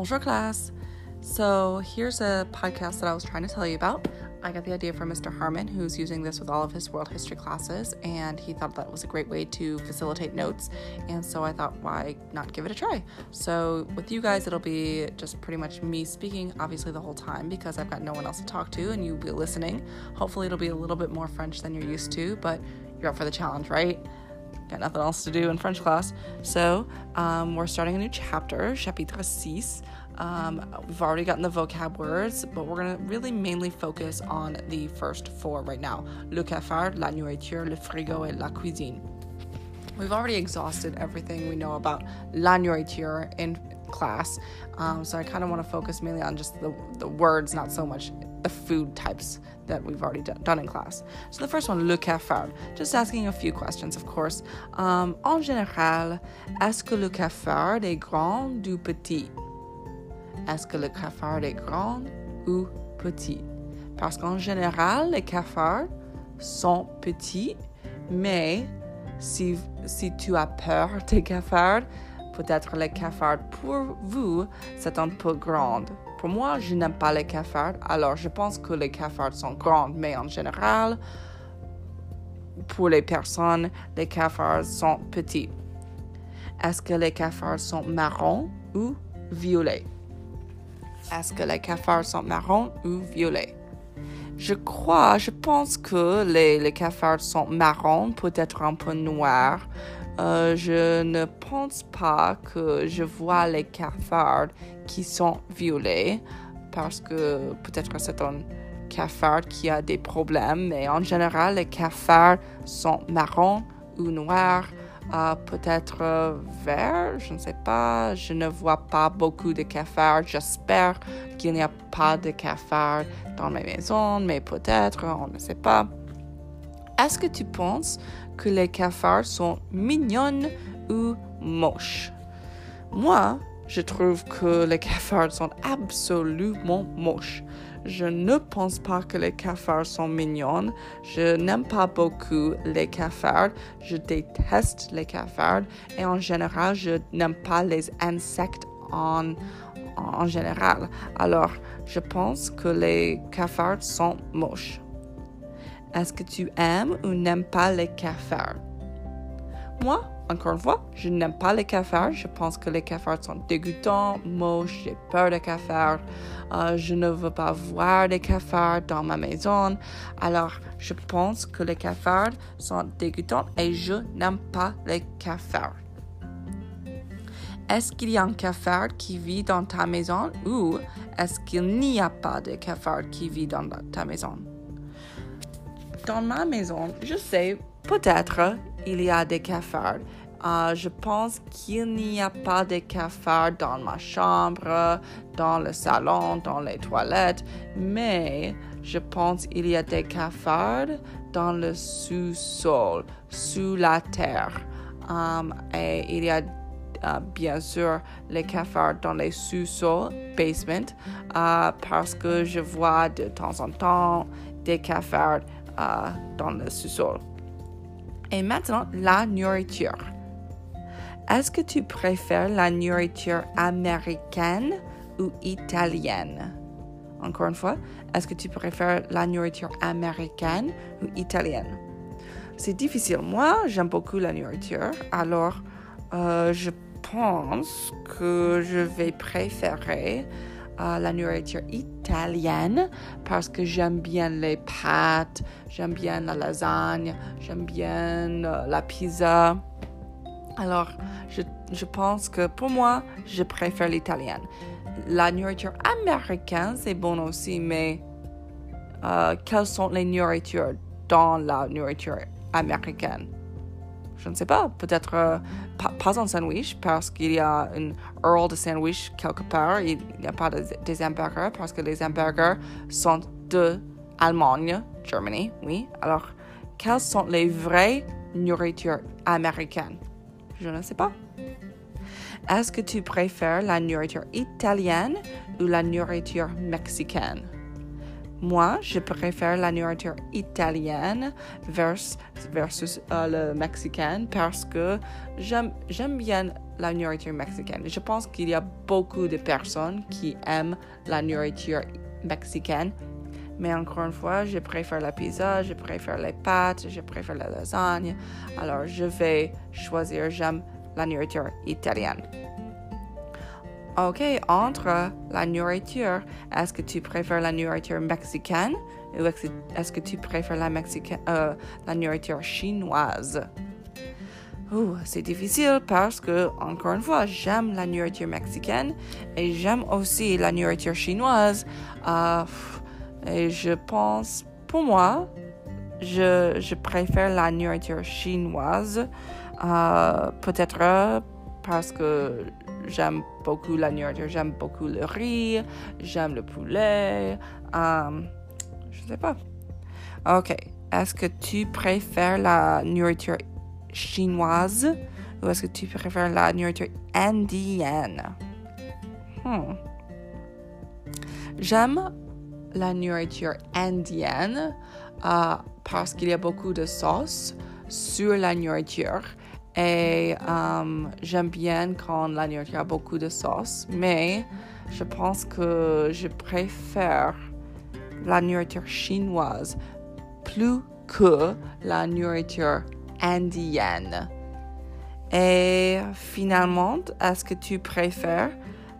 Bonjour, class. So, here's a podcast that I was trying to tell you about. I got the idea from Mr. Harmon, who's using this with all of his world history classes, and he thought that was a great way to facilitate notes. And so I thought, why not give it a try? So, with you guys, it'll be just pretty much me speaking, obviously, the whole time because I've got no one else to talk to, and you'll be listening. Hopefully, it'll be a little bit more French than you're used to, but you're up for the challenge, right? Got nothing else to do in French class. So, um, we're starting a new chapter, chapitre 6. Um, we've already gotten the vocab words, but we're going to really mainly focus on the first four right now le cafard, la nourriture, le frigo, et la cuisine. We've already exhausted everything we know about la nourriture in class, um, so I kind of want to focus mainly on just the, the words, not so much the food types that we've already done, done in class. So the first one, le cafard, just asking a few questions, of course. Um, en général, est-ce que le cafard est grand ou petit? Est-ce que le cafard est grand ou petit? Parce qu'en général, les cafards sont petits, mais si, si tu as peur des cafards, peut-être les cafards pour vous, c'est un peu grand. Pour moi, je n'aime pas les cafards, alors je pense que les cafards sont grands, mais en général, pour les personnes, les cafards sont petits. Est-ce que les cafards sont marrons ou violets? Est-ce que les cafards sont marrons ou violets? Je crois, je pense que les, les cafards sont marrons, peut-être un peu noirs. Euh, je ne pense pas que je vois les cafards qui sont violets, parce que peut-être c'est un cafard qui a des problèmes, mais en général, les cafards sont marrons ou noirs. Euh, peut-être euh, vert, je ne sais pas. Je ne vois pas beaucoup de cafards. J'espère qu'il n'y a pas de cafards dans ma maison, mais peut-être, on ne sait pas. Est-ce que tu penses que les cafards sont mignonnes ou moches? Moi, je trouve que les cafards sont absolument moches. Je ne pense pas que les cafards sont mignons. Je n'aime pas beaucoup les cafards. Je déteste les cafards. Et en général, je n'aime pas les insectes en, en général. Alors, je pense que les cafards sont moches. Est-ce que tu aimes ou n'aimes pas les cafards? Moi, encore une fois, je n'aime pas les cafards. Je pense que les cafards sont dégoûtants, moches, j'ai peur des cafards. Euh, je ne veux pas voir des cafards dans ma maison. Alors, je pense que les cafards sont dégoûtants et je n'aime pas les cafards. Est-ce qu'il y a un cafard qui vit dans ta maison ou est-ce qu'il n'y a pas de cafard qui vit dans ta maison? Dans ma maison, je sais, peut-être il y a des cafards. Euh, je pense qu'il n'y a pas de cafards dans ma chambre, dans le salon, dans les toilettes, mais je pense qu'il y a des cafards dans le sous-sol, sous la terre. Um, et il y a uh, bien sûr les cafards dans les sous-sols, basement, uh, parce que je vois de temps en temps des cafards dans le sous-sol. Et maintenant, la nourriture. Est-ce que tu préfères la nourriture américaine ou italienne? Encore une fois, est-ce que tu préfères la nourriture américaine ou italienne? C'est difficile. Moi, j'aime beaucoup la nourriture, alors euh, je pense que je vais préférer la nourriture italienne parce que j'aime bien les pâtes, j'aime bien la lasagne, j'aime bien euh, la pizza. Alors, je, je, pense que pour moi, je préfère l'italienne. La nourriture américaine, c'est bon aussi, mais euh, quelles sont les nourritures dans la nourriture américaine? Je ne sais pas. Peut-être euh, pas, un sandwich parce qu'il y a une Earl de sandwich quelque part. Il n'y a pas de, des hamburgers parce que les hamburgers sont de Allemagne, Germany, oui. Alors, quelles sont les vraies nourritures américaines? Je ne sais pas. Est-ce que tu préfères la nourriture italienne ou la nourriture mexicaine? Moi, je préfère la nourriture italienne versus, versus le mexicain parce que j'aime bien la nourriture mexicaine. Je pense qu'il y a beaucoup de personnes qui aiment la nourriture mexicaine. Mais encore une fois, je préfère la pizza, je préfère les pâtes, je préfère la lasagne. Alors, je vais choisir, j'aime la nourriture italienne. Ok, entre la nourriture, est-ce que tu préfères la nourriture mexicaine ou est-ce que tu préfères la, euh, la nourriture chinoise? c'est difficile parce que, encore une fois, j'aime la nourriture mexicaine et j'aime aussi la nourriture chinoise. Euh, et je pense, pour moi, je, je préfère la nourriture chinoise. Euh, peut-être parce que j'aime beaucoup la nourriture, j'aime beaucoup le riz, j'aime le poulet. Euh, je sais pas. Ok. Est-ce que tu préfères la nourriture chinoise ou est-ce que tu préfères la nourriture indienne? Hmm. J'aime la nourriture indienne euh, parce qu'il y a beaucoup de sauce sur la nourriture et euh, j'aime bien quand la nourriture a beaucoup de sauce, mais je pense que je préfère la nourriture chinoise plus que la nourriture indienne. Et finalement, est-ce que tu préfères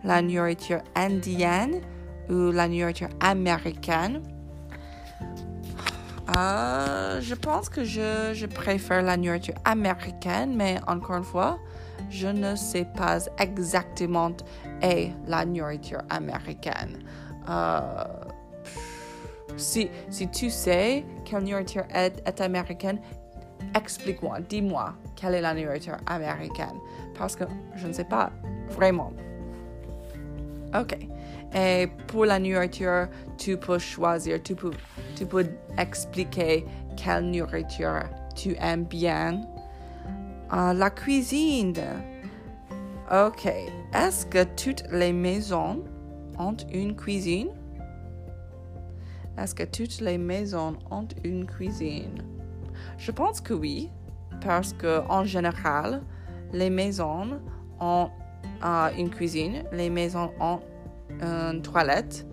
la nourriture indienne ou la nourriture américaine? Euh, je pense que je, préfère la nourriture américaine, mais encore une fois, je ne sais pas exactement est la nourriture américaine. Euh, si, si tu sais quelle nourriture est, est américaine, explique-moi, dis-moi quelle est la nourriture américaine. Parce que je ne sais pas vraiment. OK. Et pour la nourriture, tu peux choisir, tu peux, tu peux expliquer quelle nourriture tu aimes bien. Uh, la cuisine. OK. Est-ce que toutes les maisons ont une cuisine? Est-ce que toutes les maisons ont une cuisine? Je pense que oui, parce que en général, les maisons ont uh, une cuisine, les maisons ont une toilette.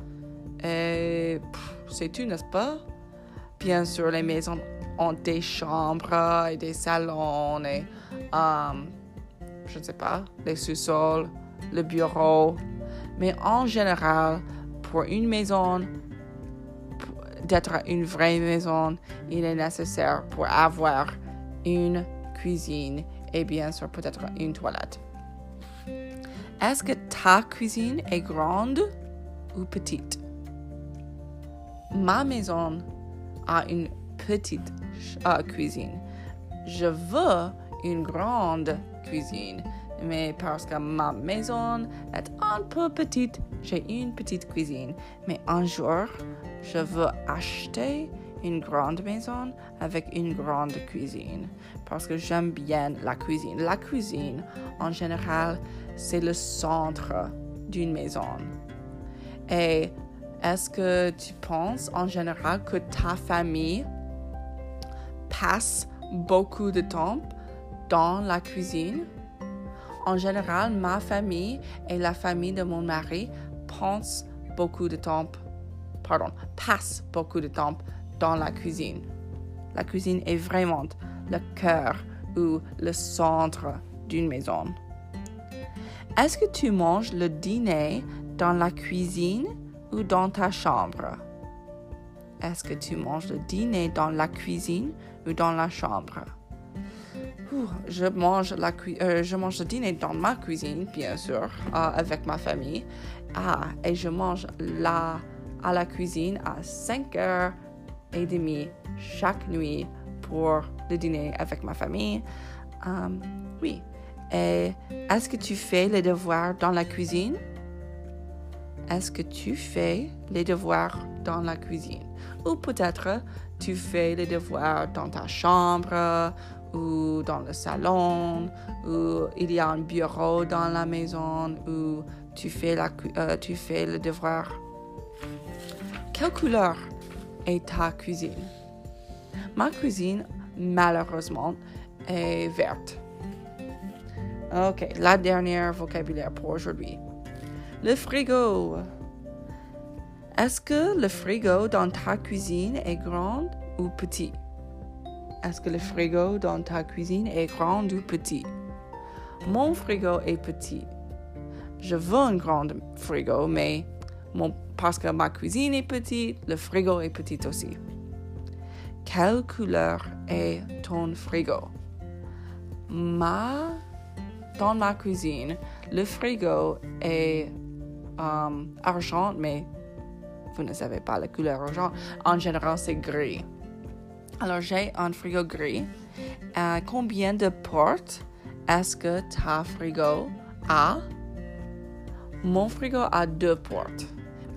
Et c'est tout, n'est-ce pas? Bien sûr, les maisons ont des chambres et des salons et, um, je ne sais pas, les sous-sols, le bureau. Mais en général, pour une maison, d'être une vraie maison, il est nécessaire pour avoir une cuisine et bien sûr peut-être une toilette. Est-ce que ta cuisine est grande ou petite? Ma maison a une petite uh, cuisine. Je veux une grande cuisine, mais parce que ma maison est un peu petite, j'ai une petite cuisine. Mais un jour, je veux acheter une grande maison avec une grande cuisine parce que j'aime bien la cuisine. La cuisine, en général, c'est le centre d'une maison. Et est-ce que tu penses en général que ta famille passe beaucoup de temps dans la cuisine? En général, ma famille et la famille de mon mari pensent beaucoup de temps, pardon, passent beaucoup de temps dans la cuisine. La cuisine est vraiment le cœur ou le centre d'une maison. Est-ce que tu manges le dîner dans la cuisine ou dans ta chambre? Est-ce que tu manges le dîner dans la cuisine ou dans la chambre? je, mange la euh, je mange le dîner dans ma cuisine, bien sûr, euh, avec ma famille. Ah, et je mange la, à la cuisine à 5 heures et demie chaque nuit pour le dîner avec ma famille. Um, oui. Et est-ce que tu fais les devoirs dans la cuisine? Est-ce que tu fais les devoirs dans la cuisine? Ou peut-être tu fais les devoirs dans ta chambre ou dans le salon, ou il y a un bureau dans la maison où tu fais, la, euh, tu fais le devoir. Quelle couleur ta cuisine? Ma cuisine, malheureusement, est verte. Ok, la dernière vocabulaire pour aujourd'hui. Le frigo. Est-ce que le frigo dans ta cuisine est grand ou petit? Est-ce que le frigo dans ta cuisine est grand ou petit? Mon frigo est petit. Je veux un grand frigo, mais mon, parce que ma cuisine est petite, le frigo est petit aussi. Quelle couleur est ton frigo? Ma, dans ma cuisine, le frigo est um, argent, mais vous ne savez pas la couleur argent. En général, c'est gris. Alors, j'ai un frigo gris. Euh, combien de portes est-ce que ta frigo a? Mon frigo a deux portes.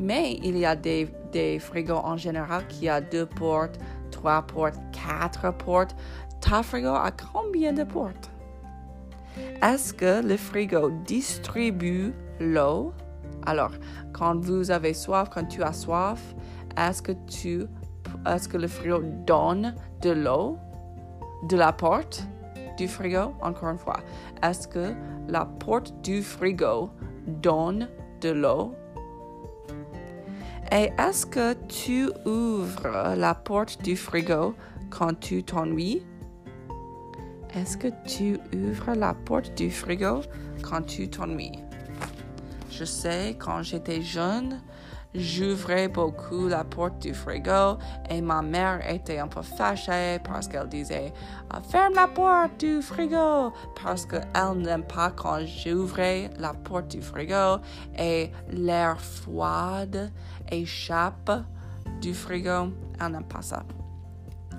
Mais il y a des, frigos en général qui a deux portes, trois portes, quatre portes. Ta frigo a combien de portes? Est-ce que le frigo distribue l'eau? Alors, quand vous avez soif, quand tu as soif, est-ce que est-ce que le frigo donne de l'eau? De la porte du frigo? Encore une fois, est-ce que la porte du frigo donne de l'eau? Et est-ce que tu ouvres la porte du frigo quand tu t'ennuies? Est-ce que tu ouvres la porte du frigo quand tu t'ennuies? Je sais, quand j'étais jeune, j'ouvrais beaucoup la porte du frigo et ma mère était un peu fâchée parce qu'elle disait ah, Ferme la porte du frigo parce qu'elle n'aime pas quand j'ouvrais la porte du frigo et l'air froid échappe du frigo. Elle n'aime pas ça.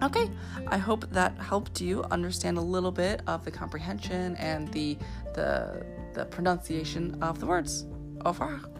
Okay, I hope that helped you understand a little bit of the comprehension and the the the pronunciation of the words. Au revoir.